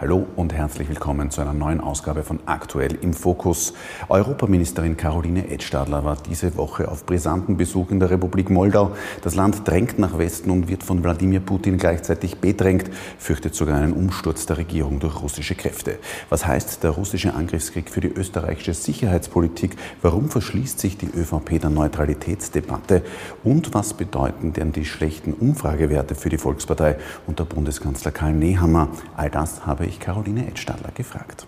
Hallo und herzlich willkommen zu einer neuen Ausgabe von Aktuell im Fokus. Europaministerin Caroline Edstadler war diese Woche auf brisanten Besuch in der Republik Moldau. Das Land drängt nach Westen und wird von Wladimir Putin gleichzeitig bedrängt, fürchtet sogar einen Umsturz der Regierung durch russische Kräfte. Was heißt der russische Angriffskrieg für die österreichische Sicherheitspolitik? Warum verschließt sich die ÖVP der Neutralitätsdebatte? Und was bedeuten denn die schlechten Umfragewerte für die Volkspartei unter Bundeskanzler Karl Nehammer? All das habe ich Caroline Edstadler gefragt.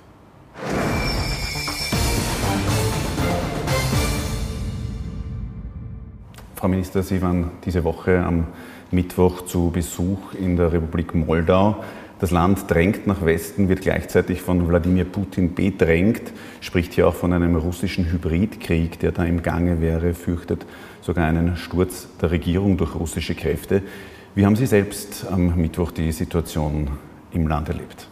Frau Minister, Sie waren diese Woche am Mittwoch zu Besuch in der Republik Moldau. Das Land drängt nach Westen, wird gleichzeitig von Wladimir Putin bedrängt, spricht hier auch von einem russischen Hybridkrieg, der da im Gange wäre, fürchtet sogar einen Sturz der Regierung durch russische Kräfte. Wie haben Sie selbst am Mittwoch die Situation im Land erlebt?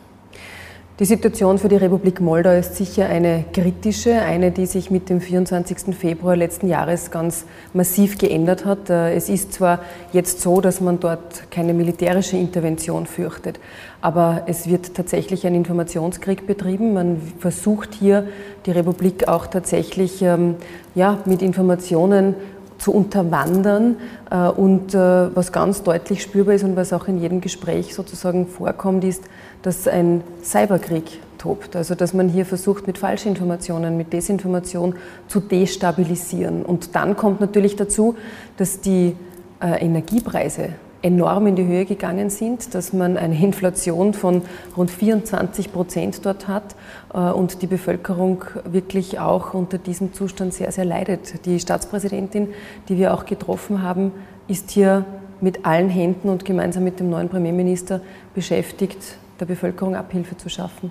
Die Situation für die Republik Moldau ist sicher eine kritische, eine, die sich mit dem 24. Februar letzten Jahres ganz massiv geändert hat. Äh, es ist zwar jetzt so, dass man dort keine militärische Intervention fürchtet, aber es wird tatsächlich ein Informationskrieg betrieben. Man versucht hier die Republik auch tatsächlich ähm, ja, mit Informationen zu unterwandern. Äh, und äh, was ganz deutlich spürbar ist und was auch in jedem Gespräch sozusagen vorkommt, ist, dass ein Cyberkrieg tobt. Also dass man hier versucht, mit Falschinformationen, mit Desinformation zu destabilisieren. Und dann kommt natürlich dazu, dass die äh, Energiepreise enorm in die Höhe gegangen sind, dass man eine Inflation von rund 24 Prozent dort hat äh, und die Bevölkerung wirklich auch unter diesem Zustand sehr, sehr leidet. Die Staatspräsidentin, die wir auch getroffen haben, ist hier mit allen Händen und gemeinsam mit dem neuen Premierminister beschäftigt, der Bevölkerung Abhilfe zu schaffen.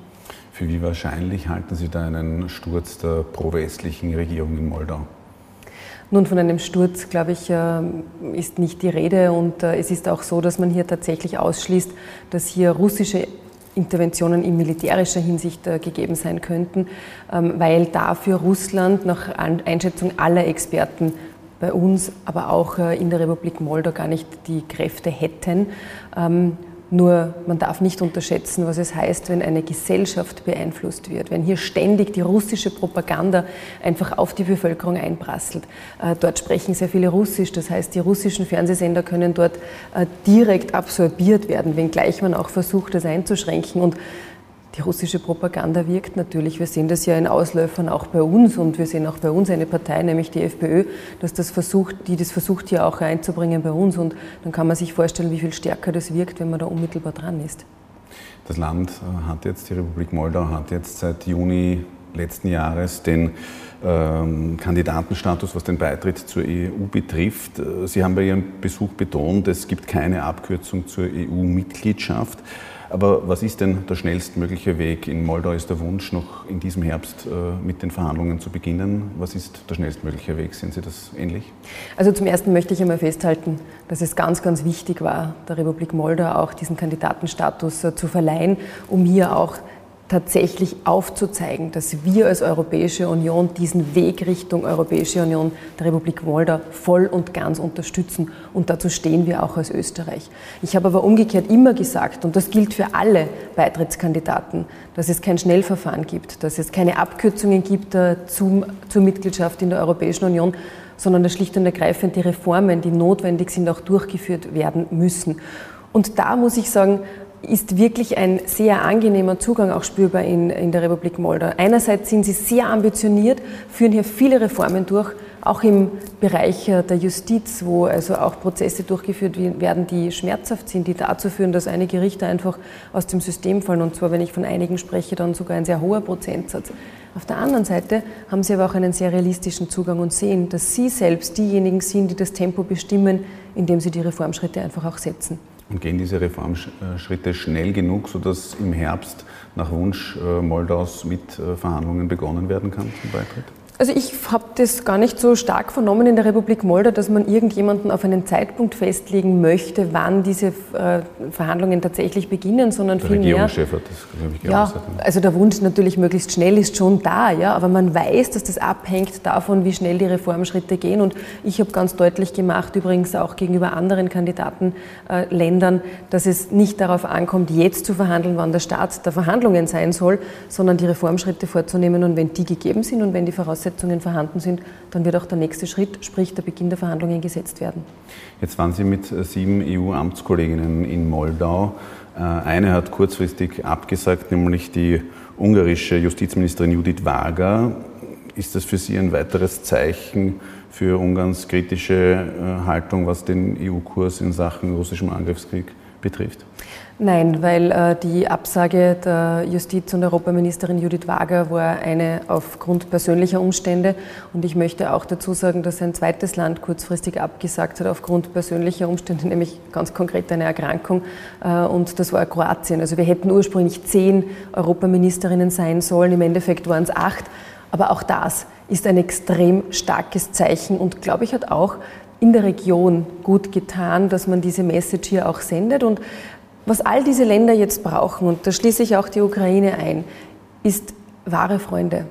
Für wie wahrscheinlich halten Sie da einen Sturz der pro-westlichen Regierung in Moldau? Nun, von einem Sturz, glaube ich, äh, ist nicht die Rede. Und äh, es ist auch so, dass man hier tatsächlich ausschließt, dass hier russische Interventionen in militärischer Hinsicht äh, gegeben sein könnten, ähm, weil dafür Russland nach Einschätzung aller Experten bei uns, aber auch in der Republik Moldau gar nicht die Kräfte hätten. Nur man darf nicht unterschätzen, was es heißt, wenn eine Gesellschaft beeinflusst wird, wenn hier ständig die russische Propaganda einfach auf die Bevölkerung einprasselt. Äh, dort sprechen sehr viele Russisch, das heißt, die russischen Fernsehsender können dort äh, direkt absorbiert werden, wenngleich man auch versucht, das einzuschränken. Und die russische Propaganda wirkt natürlich. Wir sehen das ja in Ausläufern auch bei uns und wir sehen auch bei uns eine Partei, nämlich die FPÖ, dass das versucht, die das versucht hier auch einzubringen bei uns. Und dann kann man sich vorstellen, wie viel stärker das wirkt, wenn man da unmittelbar dran ist. Das Land äh, hat jetzt, die Republik Moldau hat jetzt seit Juni letzten Jahres den ähm, Kandidatenstatus, was den Beitritt zur EU betrifft. Äh, Sie haben bei Ihrem Besuch betont, es gibt keine Abkürzung zur EU-Mitgliedschaft. Aber was ist denn der schnellstmögliche Weg? In Moldau ist der Wunsch, noch in diesem Herbst äh, mit den Verhandlungen zu beginnen. Was ist der schnellstmögliche Weg? Sehen Sie das ähnlich? Also zum Ersten möchte ich einmal festhalten, dass es ganz, ganz wichtig war, der Republik Moldau auch diesen Kandidatenstatus äh, zu verleihen, um hier auch tatsächlich aufzuzeigen, dass wir als Europäische Union diesen Weg Richtung Europäische Union der Republik Moldau voll und ganz unterstützen. Und dazu stehen wir auch als Österreich. Ich habe aber umgekehrt immer gesagt, und das gilt für alle Beitrittskandidaten, dass es kein Schnellverfahren gibt, dass es keine Abkürzungen gibt zum, zur Mitgliedschaft in der Europäischen Union, sondern dass schlicht und ergreifend die Reformen, die notwendig sind, auch durchgeführt werden müssen. Und da muss ich sagen, ist wirklich ein sehr angenehmer Zugang auch spürbar in, in der Republik Moldau. Einerseits sind sie sehr ambitioniert, führen hier viele Reformen durch, auch im Bereich äh, der Justiz, wo also auch Prozesse durchgeführt werden, die schmerzhaft sind, die dazu führen, dass einige Richter einfach aus dem System fallen. Und zwar, wenn ich von einigen spreche, dann sogar ein sehr hoher Prozentsatz. Auf der anderen Seite haben sie aber auch einen sehr realistischen Zugang und sehen, dass sie selbst diejenigen sind, die das Tempo bestimmen, indem sie die Reformschritte einfach auch setzen. Und gehen diese Reformschritte schnell genug, sodass im Herbst nach Wunsch äh, Moldaus mit äh, Verhandlungen begonnen werden kann zum Beitritt? Also ich habe das gar nicht so stark vernommen in der Republik Moldau, dass man irgendjemanden auf einen Zeitpunkt festlegen möchte, wann diese äh, Verhandlungen tatsächlich beginnen, sondern vielmehr. Der Regierungschef hat das, glaube ich, geäußert. Ja, also der Wunsch natürlich möglichst schnell ist schon da, ja, aber man weiß, dass das abhängt davon, wie schnell die Reformschritte gehen. Und ich habe ganz deutlich gemacht, übrigens auch gegenüber anderen Kandidatenländern, äh, dass es nicht darauf ankommt, jetzt zu verhandeln, wann der Start der Verhandlungen sein soll, sondern die Reformschritte vorzunehmen und wenn die gegeben sind und wenn die Voraussetzungen Voraussetzungen vorhanden sind, dann wird auch der nächste Schritt, sprich der Beginn der Verhandlungen, gesetzt werden. Jetzt waren Sie mit sieben EU-Amtskolleginnen in Moldau. Äh, eine hat kurzfristig abgesagt, nämlich die ungarische Justizministerin Judith Wager. Ist das für Sie ein weiteres Zeichen für Ungarns kritische äh, Haltung, was den EU-Kurs in Sachen russischem Angriffskrieg betrifft? Nein, weil äh, die Absage der Justiz- und Europaministerin Judith Wager war eine aufgrund persönlicher Umstände. Und ich möchte auch dazu sagen, dass ein zweites Land kurzfristig abgesagt hat aufgrund persönlicher Umstände, nämlich ganz konkret eine Erkrankung. Äh, und das war Kroatien. Also wir hätten ursprünglich zehn Europaministerinnen sein sollen. Im Endeffekt waren es acht. Aber auch das ist ein extrem starkes Zeichen und, glaube ich, hat auch in der Region gut getan, dass man diese Message hier auch sendet. Und was all diese Länder jetzt brauchen, und da schließe ich auch die Ukraine ein, ist wahre Freunde.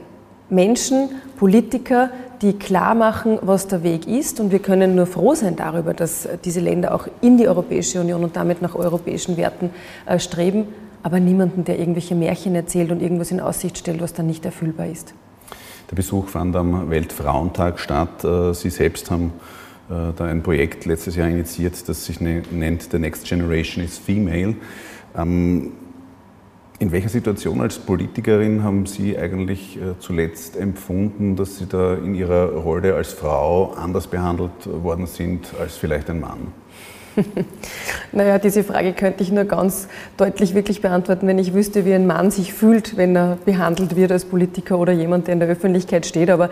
Menschen, Politiker, die klar machen, was der Weg ist. Und wir können nur froh sein darüber, dass diese Länder auch in die Europäische Union und damit nach europäischen Werten äh, streben. Aber niemanden, der irgendwelche Märchen erzählt und irgendwas in Aussicht stellt, was dann nicht erfüllbar ist. Der Besuch fand am Weltfrauentag statt. Äh, Sie selbst haben äh, da ein Projekt letztes Jahr initiiert, das sich ne, nennt The Next Generation is Female. Ähm, in welcher Situation als Politikerin haben Sie eigentlich äh, zuletzt empfunden, dass Sie da in Ihrer Rolle als Frau anders behandelt worden sind als vielleicht ein Mann? naja, diese Frage könnte ich nur ganz deutlich wirklich beantworten, wenn ich wüsste, wie ein Mann sich fühlt, wenn er behandelt wird als Politiker oder jemand, der in der Öffentlichkeit steht. Aber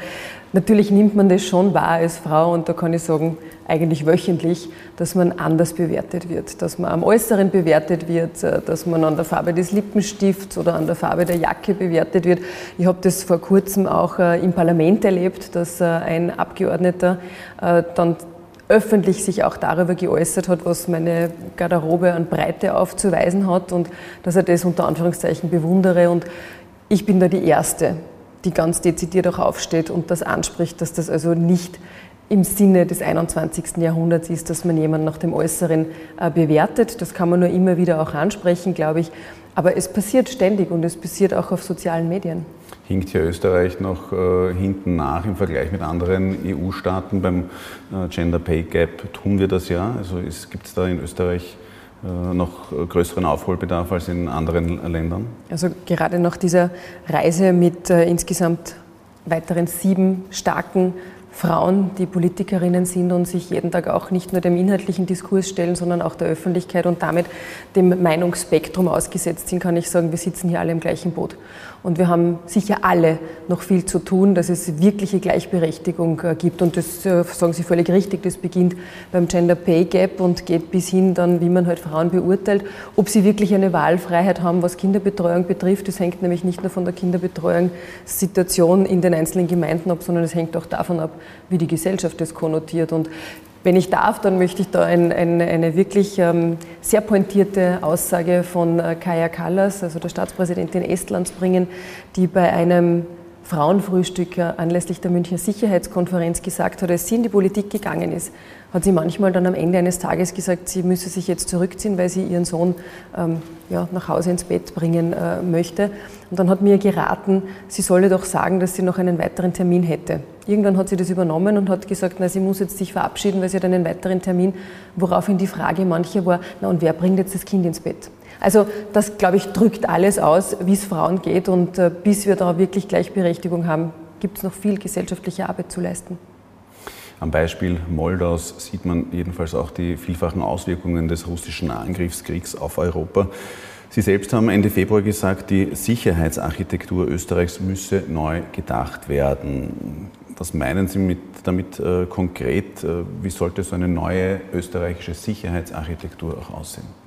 natürlich nimmt man das schon wahr als Frau und da kann ich sagen, eigentlich wöchentlich, dass man anders bewertet wird, dass man am Äußeren bewertet wird, dass man an der Farbe des Lippenstifts oder an der Farbe der Jacke bewertet wird. Ich habe das vor kurzem auch äh, im Parlament erlebt, dass äh, ein Abgeordneter äh, dann öffentlich sich auch darüber geäußert hat, was meine Garderobe an Breite aufzuweisen hat und dass er das unter Anführungszeichen bewundere. Und ich bin da die Erste, die ganz dezidiert auch aufsteht und das anspricht, dass das also nicht im Sinne des 21. Jahrhunderts ist, dass man jemanden nach dem Äußeren äh, bewertet. Das kann man nur immer wieder auch ansprechen, glaube ich. Aber es passiert ständig und es passiert auch auf sozialen Medien hinkt hier Österreich noch äh, hinten nach im Vergleich mit anderen EU-Staaten. Beim äh, Gender Pay Gap tun wir das ja. Also gibt es da in Österreich äh, noch größeren Aufholbedarf als in anderen Ländern? Also gerade nach dieser Reise mit äh, insgesamt weiteren sieben starken Frauen, die Politikerinnen sind und sich jeden Tag auch nicht nur dem inhaltlichen Diskurs stellen, sondern auch der Öffentlichkeit und damit dem Meinungsspektrum ausgesetzt sind, kann ich sagen, wir sitzen hier alle im gleichen Boot. Und wir haben sicher alle noch viel zu tun, dass es wirkliche Gleichberechtigung äh, gibt. Und das äh, sagen Sie völlig richtig, das beginnt beim Gender Pay Gap und geht bis hin dann, wie man halt Frauen beurteilt. Ob sie wirklich eine Wahlfreiheit haben, was Kinderbetreuung betrifft, das hängt nämlich nicht nur von der Kinderbetreuungssituation in den einzelnen Gemeinden ab, sondern es hängt auch davon ab, wie die Gesellschaft das konnotiert. Und wenn ich darf, dann möchte ich da ein, ein, eine wirklich ähm, sehr pointierte Aussage von äh, Kaja Kallas, also der Staatspräsidentin Estlands, bringen, die bei einem Frauenfrühstück äh, anlässlich der Münchner Sicherheitskonferenz gesagt hat, als sie in die Politik gegangen ist, hat sie manchmal dann am Ende eines Tages gesagt, sie müsse sich jetzt zurückziehen, weil sie ihren Sohn ähm, ja, nach Hause ins Bett bringen äh, möchte. Und dann hat mir geraten, sie solle doch sagen, dass sie noch einen weiteren Termin hätte. Irgendwann hat sie das übernommen und hat gesagt, na, sie muss jetzt sich verabschieden, weil sie hat einen weiteren Termin, woraufhin die Frage mancher war, na und wer bringt jetzt das Kind ins Bett? Also das, glaube ich, drückt alles aus, wie es Frauen geht und äh, bis wir da wirklich Gleichberechtigung haben, gibt es noch viel gesellschaftliche Arbeit zu leisten. Am Beispiel Moldaus sieht man jedenfalls auch die vielfachen Auswirkungen des russischen Angriffskriegs auf Europa. Sie selbst haben Ende Februar gesagt, die Sicherheitsarchitektur Österreichs müsse neu gedacht werden. Was meinen Sie mit, damit äh, konkret? Äh, wie sollte so eine neue österreichische Sicherheitsarchitektur auch aussehen?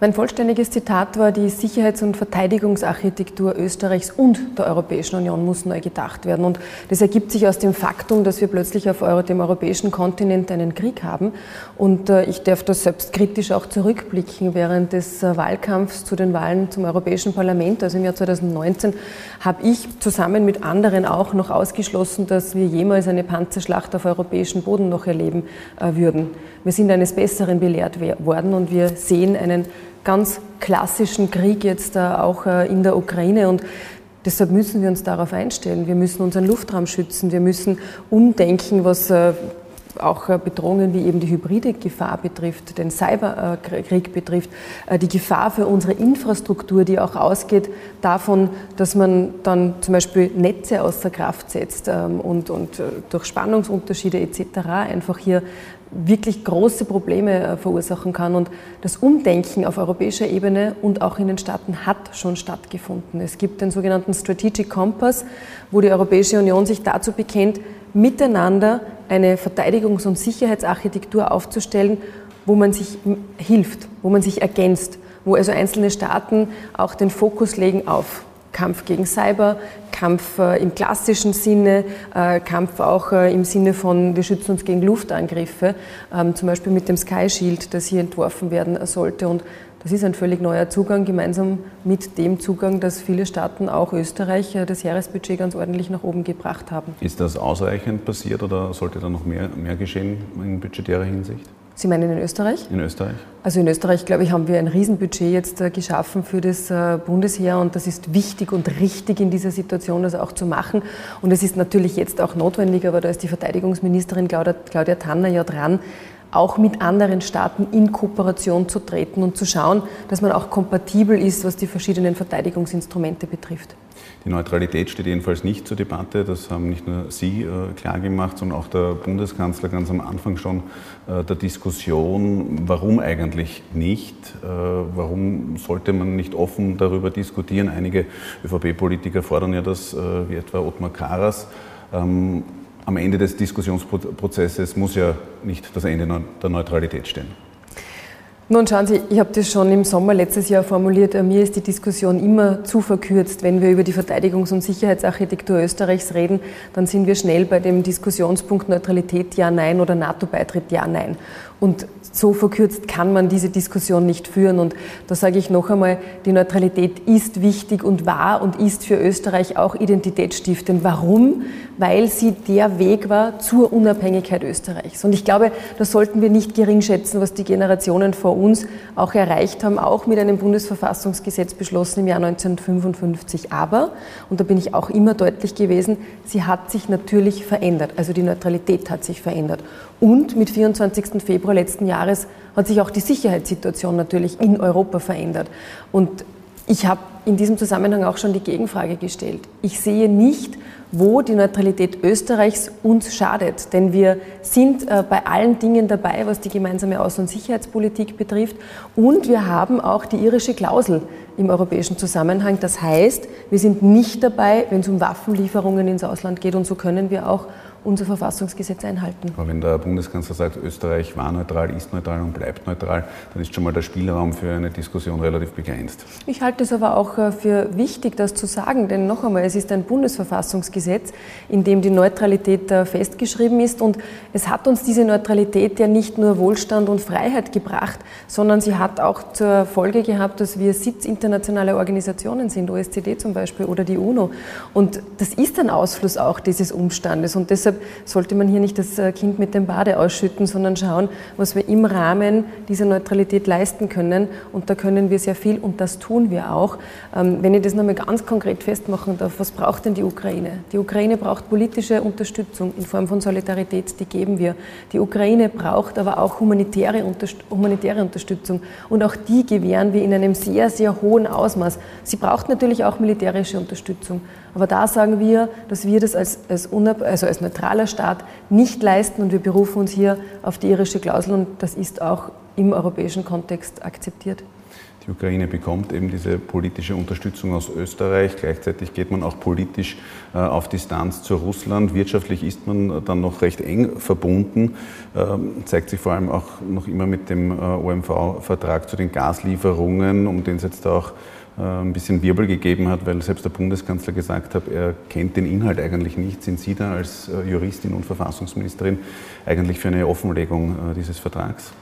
Mein vollständiges Zitat war, die Sicherheits- und Verteidigungsarchitektur Österreichs und der Europäischen Union muss neu gedacht werden. Und das ergibt sich aus dem Faktum, dass wir plötzlich auf dem europäischen Kontinent einen Krieg haben. Und äh, ich darf da selbstkritisch auch zurückblicken. Während des äh, Wahlkampfs zu den Wahlen zum Europäischen Parlament, also im Jahr 2019, habe ich zusammen mit anderen auch noch ausgeschlossen, dass wir jemals eine Panzerschlacht auf europäischem Boden noch erleben äh, würden. Wir sind eines Besseren belehrt worden und wir sehen einen ganz klassischen Krieg jetzt äh, auch äh, in der Ukraine und Deshalb müssen wir uns darauf einstellen. Wir müssen unseren Luftraum schützen. Wir müssen umdenken, was äh, auch Bedrohungen wie eben die hybride Gefahr betrifft, den Cyberkrieg betrifft, die Gefahr für unsere Infrastruktur, die auch ausgeht davon, dass man dann zum Beispiel Netze außer Kraft setzt ähm, und, und durch Spannungsunterschiede etc. einfach hier wirklich große Probleme äh, verursachen kann. Und das Umdenken auf europäischer Ebene und auch in den Staaten hat schon stattgefunden. Es gibt den sogenannten Strategic Compass, wo die Europäische Union sich dazu bekennt, miteinander eine Verteidigungs- und Sicherheitsarchitektur aufzustellen, wo man sich hilft, wo man sich ergänzt, wo also einzelne Staaten auch den Fokus legen auf Kampf gegen Cyber, Kampf äh, im klassischen Sinne, äh, Kampf auch äh, im Sinne von, wir schützen uns gegen Luftangriffe, ähm, zum Beispiel mit dem Sky Shield, das hier entworfen werden sollte. Und das ist ein völlig neuer Zugang, gemeinsam mit dem Zugang, dass viele Staaten, auch Österreich, das Jahresbudget ganz ordentlich nach oben gebracht haben. Ist das ausreichend passiert oder sollte da noch mehr, mehr geschehen in budgetärer Hinsicht? Sie meinen in Österreich? In Österreich. Also in Österreich, glaube ich, haben wir ein Riesenbudget jetzt äh, geschaffen für das äh, Bundesheer und das ist wichtig und richtig in dieser Situation, das auch zu machen. Und es ist natürlich jetzt auch notwendig, aber da ist die Verteidigungsministerin Claudia, Claudia Tanner ja dran, auch mit anderen Staaten in Kooperation zu treten und zu schauen, dass man auch kompatibel ist, was die verschiedenen Verteidigungsinstrumente betrifft. Die Neutralität steht jedenfalls nicht zur Debatte. Das haben nicht nur Sie äh, klargemacht, sondern auch der Bundeskanzler ganz am Anfang schon äh, der Diskussion, warum eigentlich nicht? Äh, warum sollte man nicht offen darüber diskutieren? Einige ÖVP-Politiker fordern ja das, wie etwa Ottmar Karas. Ähm, am Ende des Diskussionsprozesses muss ja nicht das Ende der Neutralität stehen. Nun schauen Sie, ich habe das schon im Sommer letztes Jahr formuliert. Äh, mir ist die Diskussion immer zu verkürzt. Wenn wir über die Verteidigungs- und Sicherheitsarchitektur Österreichs reden, dann sind wir schnell bei dem Diskussionspunkt Neutralität ja, nein oder NATO-Beitritt ja, nein. Und so verkürzt kann man diese Diskussion nicht führen. Und da sage ich noch einmal, die Neutralität ist wichtig und war und ist für Österreich auch identitätsstiftend. Warum? Weil sie der Weg war zur Unabhängigkeit Österreichs. Und ich glaube, das sollten wir nicht gering schätzen, was die Generationen vor uns auch erreicht haben, auch mit einem Bundesverfassungsgesetz beschlossen im Jahr 1955. Aber, und da bin ich auch immer deutlich gewesen, sie hat sich natürlich verändert. Also die Neutralität hat sich verändert. Und mit 24. Februar letzten Jahres hat sich auch die Sicherheitssituation natürlich in Europa verändert. Und ich habe in diesem Zusammenhang auch schon die Gegenfrage gestellt. Ich sehe nicht, wo die Neutralität Österreichs uns schadet. Denn wir sind äh, bei allen Dingen dabei, was die gemeinsame Außen- und Sicherheitspolitik betrifft. Und wir haben auch die irische Klausel im europäischen Zusammenhang. Das heißt, wir sind nicht dabei, wenn es um Waffenlieferungen ins Ausland geht. Und so können wir auch unser Verfassungsgesetz einhalten. Aber wenn der Bundeskanzler sagt, Österreich war neutral, ist neutral und bleibt neutral, dann ist schon mal der Spielraum für eine Diskussion relativ begrenzt. Ich halte es aber auch äh, für wichtig, das zu sagen, denn noch einmal, es ist ein Bundesverfassungsgesetz, in dem die Neutralität äh, festgeschrieben ist und es hat uns diese Neutralität ja nicht nur Wohlstand und Freiheit gebracht, sondern sie hat auch zur Folge gehabt, dass wir Sitz internationaler Organisationen sind, OSZE zum Beispiel oder die UNO. Und das ist ein Ausfluss auch dieses Umstandes und deshalb sollte man hier nicht das äh, Kind mit dem Bade ausschütten, sondern schauen, was wir im Rahmen dieser Neutralität leisten können. Und da können wir sehr viel und das tun wir auch. Ähm, wenn ich das nochmal ganz konkret festmachen darf, was braucht denn die Ukraine? Die Ukraine braucht politische Unterstützung in Form von Solidarität, die geben wir. Die Ukraine braucht aber auch humanitäre, humanitäre Unterstützung und auch die gewähren wir in einem sehr, sehr hohen Ausmaß. Sie braucht natürlich auch militärische Unterstützung. Aber da sagen wir, dass wir das als, als, also als neutraler Staat nicht leisten und wir berufen uns hier auf die irische Klausel und das ist auch im europäischen Kontext akzeptiert. Die Ukraine bekommt eben diese politische Unterstützung aus Österreich. Gleichzeitig geht man auch politisch äh, auf Distanz zu Russland. Wirtschaftlich ist man dann noch recht eng verbunden. Ähm, zeigt sich vor allem auch noch immer mit dem äh, OMV-Vertrag zu den Gaslieferungen, um den es jetzt auch ein bisschen Wirbel gegeben hat, weil selbst der Bundeskanzler gesagt hat, er kennt den Inhalt eigentlich nicht. Sind Sie da als Juristin und Verfassungsministerin eigentlich für eine Offenlegung dieses Vertrags?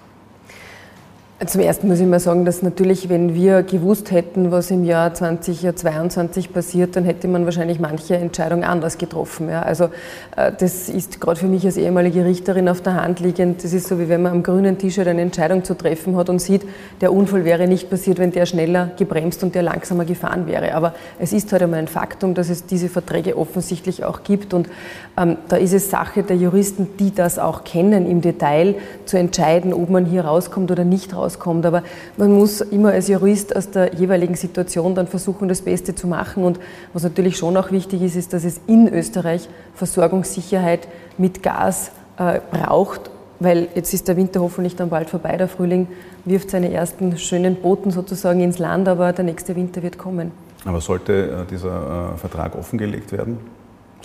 Zum Ersten muss ich mal sagen, dass natürlich, wenn wir gewusst hätten, was im Jahr 2022 passiert, dann hätte man wahrscheinlich manche Entscheidung anders getroffen. Ja. Also äh, das ist gerade für mich als ehemalige Richterin auf der Hand liegend. Das ist so, wie wenn man am grünen T-Shirt eine Entscheidung zu treffen hat und sieht, der Unfall wäre nicht passiert, wenn der schneller gebremst und der langsamer gefahren wäre. Aber es ist halt einmal ein Faktum, dass es diese Verträge offensichtlich auch gibt. Und ähm, da ist es Sache der Juristen, die das auch kennen im Detail, zu entscheiden, ob man hier rauskommt oder nicht rauskommt rauskommt. Aber man muss immer als Jurist aus der jeweiligen Situation dann versuchen, das Beste zu machen. Und was natürlich schon auch wichtig ist, ist, dass es in Österreich Versorgungssicherheit mit Gas äh, braucht. Weil jetzt ist der Winter hoffentlich dann bald vorbei, der Frühling wirft seine ersten schönen Boten sozusagen ins Land, aber der nächste Winter wird kommen. Aber sollte äh, dieser äh, Vertrag offengelegt werden?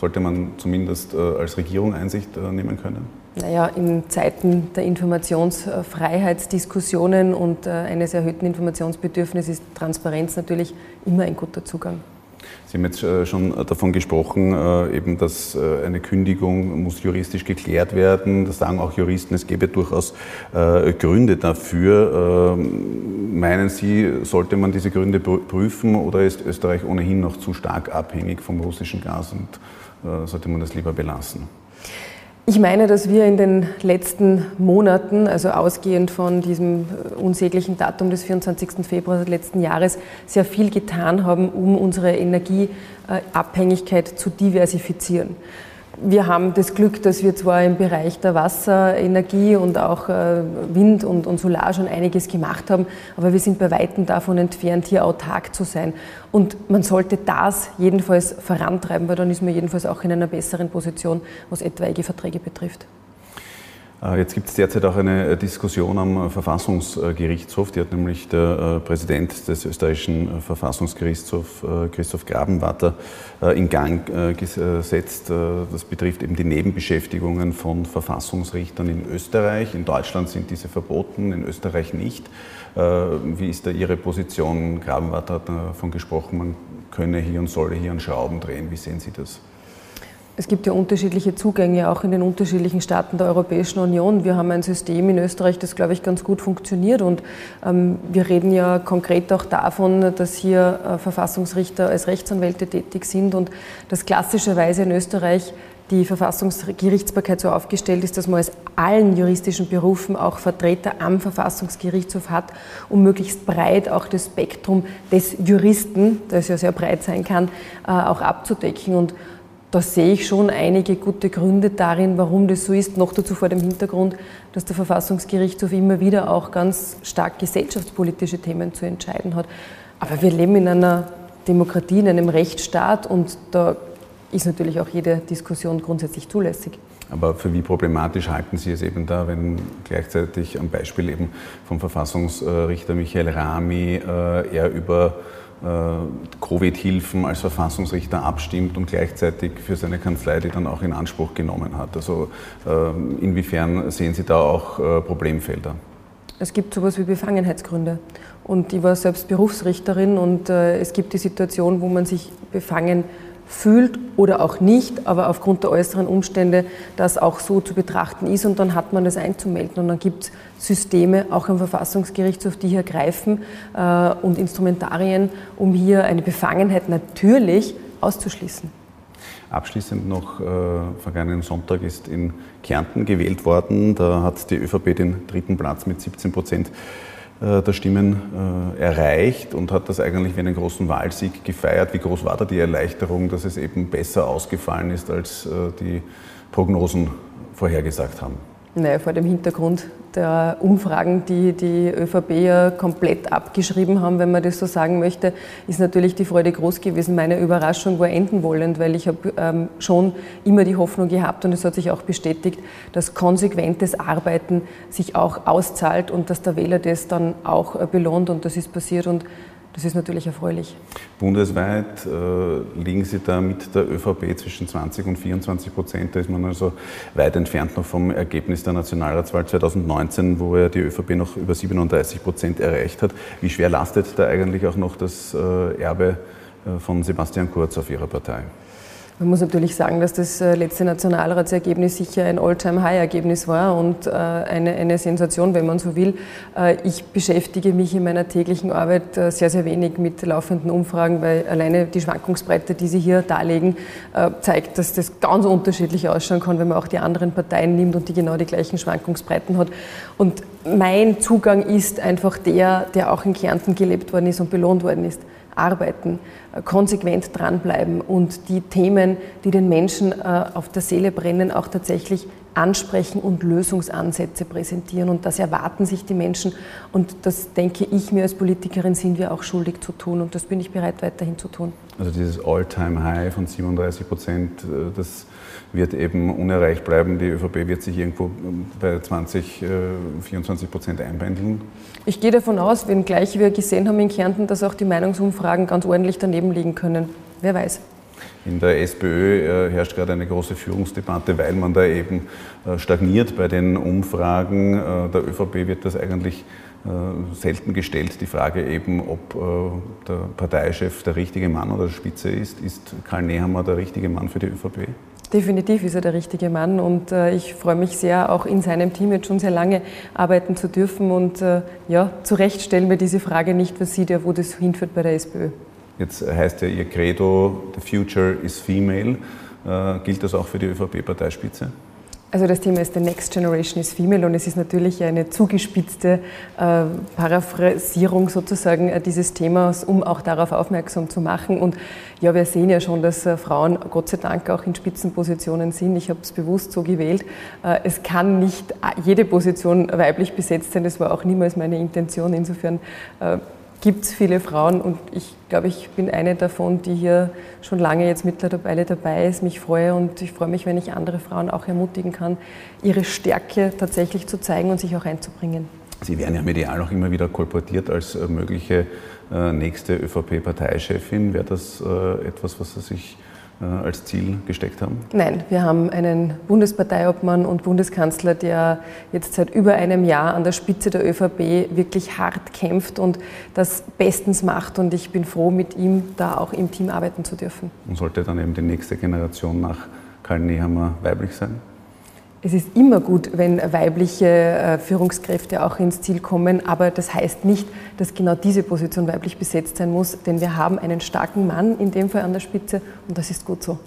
Sollte man zumindest äh, als Regierung Einsicht äh, nehmen können? Naja, in Zeiten der Informationsfreiheitsdiskussionen und äh, eines erhöhten Informationsbedürfnisses ist Transparenz natürlich immer ein guter Zugang. Sie haben jetzt schon davon gesprochen, eben, dass eine Kündigung muss juristisch geklärt werden. Das sagen auch Juristen, es gäbe durchaus Gründe dafür. Ähm, meinen Sie, sollte man diese Gründe prüfen oder ist Österreich ohnehin noch zu stark abhängig vom russischen Gas und sollte man das lieber belassen? Ich meine, dass wir in den letzten Monaten, also ausgehend von diesem unsäglichen Datum des 24. Februar letzten Jahres, sehr viel getan haben, um unsere Energieabhängigkeit zu diversifizieren wir haben das Glück, dass wir zwar im Bereich der Wasserenergie und auch äh, Wind und, und Solar schon einiges gemacht haben, aber wir sind bei weitem davon entfernt, hier autark zu sein. Und man sollte das jedenfalls vorantreiben, weil dann ist man jedenfalls auch in einer besseren Position, was etwaige Verträge betrifft. Äh, jetzt gibt es derzeit auch eine äh, Diskussion am Verfassungsgerichtshof. Die hat nämlich der äh, Präsident des österreichischen Verfassungsgerichtshofs, Christoph Grabenwatter, in Gang gesetzt. Das betrifft eben die Nebenbeschäftigungen von Verfassungsrichtern in Österreich. In Deutschland sind diese verboten, in Österreich nicht. Wie ist da Ihre Position? Grabenwatter hat davon gesprochen, man könne hier und solle hier an Schrauben drehen. Wie sehen Sie das? Es gibt ja unterschiedliche Zugänge auch in den unterschiedlichen Staaten der Europäischen Union. Wir haben ein System in Österreich, das, glaube ich, ganz gut funktioniert. Und ähm, wir reden ja konkret auch davon, dass hier äh, Verfassungsrichter als Rechtsanwälte tätig sind und dass klassischerweise in Österreich die Verfassungsgerichtsbarkeit so aufgestellt ist, dass man aus allen juristischen Berufen auch Vertreter am Verfassungsgerichtshof hat, um möglichst breit auch das Spektrum des Juristen, das ja sehr breit sein kann, äh, auch abzudecken. Und da sehe ich schon einige gute Gründe darin, warum das so ist. Noch dazu vor dem Hintergrund, dass der Verfassungsgerichtshof immer wieder auch ganz stark gesellschaftspolitische Themen zu entscheiden hat. Aber wir leben in einer Demokratie, in einem Rechtsstaat und da ist natürlich auch jede Diskussion grundsätzlich zulässig. Aber für wie problematisch halten Sie es eben da, wenn gleichzeitig am Beispiel eben vom Verfassungsrichter Michael Rami äh, er über Covid-Hilfen als Verfassungsrichter abstimmt und gleichzeitig für seine Kanzlei die dann auch in Anspruch genommen hat. Also äh, inwiefern sehen Sie da auch äh, Problemfelder? Es gibt sowas wie Befangenheitsgründe. Und ich war selbst Berufsrichterin und es gibt die Situation, wo man sich befangen oder auch nicht, aber aufgrund der äußeren Umstände das auch so zu betrachten ist und dann hat man das einzumelden und dann gibt es Systeme, auch im Verfassungsgerichtshof, die hier greifen äh, und Instrumentarien, um hier eine Befangenheit natürlich auszuschließen. Abschließend noch, äh, vergangenen Sonntag ist in Kärnten gewählt worden. Da hat die ÖVP den dritten Platz mit 17 Prozent der Stimmen äh, erreicht und hat das eigentlich wie einen großen Wahlsieg gefeiert. Wie groß war da die Erleichterung, dass es eben besser ausgefallen ist, als äh, die Prognosen vorhergesagt haben? Naja, vor dem Hintergrund der Umfragen, die die ÖVP ja komplett abgeschrieben haben, wenn man das so sagen möchte, ist natürlich die Freude groß gewesen. Meine Überraschung war enden wollend, weil ich habe ähm, schon immer die Hoffnung gehabt und es hat sich auch bestätigt, dass konsequentes Arbeiten sich auch auszahlt und dass der Wähler das dann auch äh, belohnt und das ist passiert und das ist natürlich erfreulich. Bundesweit äh, liegen Sie da mit der ÖVP zwischen 20 und 24 Prozent. Da ist man also weit entfernt noch vom Ergebnis der Nationalratswahl 2019, wo ja die ÖVP noch über 37 Prozent erreicht hat. Wie schwer lastet da eigentlich auch noch das äh, Erbe äh, von Sebastian Kurz auf Ihrer Partei? Man muss natürlich sagen, dass das äh, letzte Nationalratsergebnis sicher ein All-Time-High-Ergebnis war und äh, eine, eine Sensation, wenn man so will. Äh, ich beschäftige mich in meiner täglichen Arbeit sehr, sehr wenig mit laufenden Umfragen, weil alleine die Schwankungsbreite, die Sie hier darlegen, zeigt, dass das ganz unterschiedlich ausschauen kann, wenn man auch die anderen Parteien nimmt und die genau die gleichen Schwankungsbreiten hat. Und mein Zugang ist einfach der, der auch in Kärnten gelebt worden ist und belohnt worden ist arbeiten, konsequent dranbleiben und die Themen, die den Menschen äh, auf der Seele brennen, auch tatsächlich ansprechen und Lösungsansätze präsentieren. Und das erwarten sich die Menschen. Und das denke ich mir als Politikerin sind wir auch schuldig zu tun. Und das bin ich bereit weiterhin zu tun. Also dieses All-Time-High von 37 Prozent, äh, das wird eben unerreicht bleiben. Die ÖVP wird sich irgendwo bei 20, 24 Prozent einpendeln. Ich gehe davon aus, wenngleich wir gesehen haben in Kärnten, dass auch die Meinungsumfragen ganz ordentlich daneben liegen können. Wer weiß. In der SPÖ äh, herrscht gerade eine große Führungsdebatte, weil man da eben äh, stagniert bei den Umfragen. Äh, der ÖVP wird das eigentlich selten gestellt, die Frage eben, ob der Parteichef der richtige Mann oder der Spitze ist. Ist Karl Nehammer der richtige Mann für die ÖVP? Definitiv ist er der richtige Mann und ich freue mich sehr, auch in seinem Team jetzt schon sehr lange arbeiten zu dürfen und ja, zu Recht stellen wir diese Frage nicht, was sieht er, wo das hinführt bei der SPÖ. Jetzt heißt ja Ihr Credo, the future is female. Äh, gilt das auch für die ÖVP-Parteispitze? Also das Thema ist The Next Generation is Female und es ist natürlich eine zugespitzte äh, Paraphrasierung sozusagen äh, dieses Themas, um auch darauf aufmerksam zu machen. Und ja, wir sehen ja schon, dass äh, Frauen Gott sei Dank auch in Spitzenpositionen sind. Ich habe es bewusst so gewählt. Äh, es kann nicht jede Position weiblich besetzt sein. Das war auch niemals meine Intention. Insofern äh, gibt es viele Frauen und ich glaube, ich bin eine davon, die hier schon lange jetzt mittlerweile dabei ist, mich freue und ich freue mich, wenn ich andere Frauen auch ermutigen kann, ihre Stärke tatsächlich zu zeigen und sich auch einzubringen. Sie werden ja medial auch immer wieder kolportiert als äh, mögliche äh, nächste ÖVP-Parteichefin. Wäre das äh, etwas, was Sie sich als Ziel gesteckt haben? Nein, wir haben einen Bundesparteiobmann und Bundeskanzler, der jetzt seit über einem Jahr an der Spitze der ÖVP wirklich hart kämpft und das bestens macht. Und ich bin froh, mit ihm da auch im Team arbeiten zu dürfen. Und sollte dann eben die nächste Generation nach Karl Nehammer weiblich sein? Es ist immer gut, wenn weibliche äh, Führungskräfte auch ins Ziel kommen, aber das heißt nicht, dass genau diese Position weiblich besetzt sein muss, denn wir haben einen starken Mann in dem Fall an der Spitze und das ist gut so.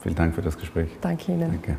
Vielen Dank für das Gespräch. Danke Ihnen. Danke.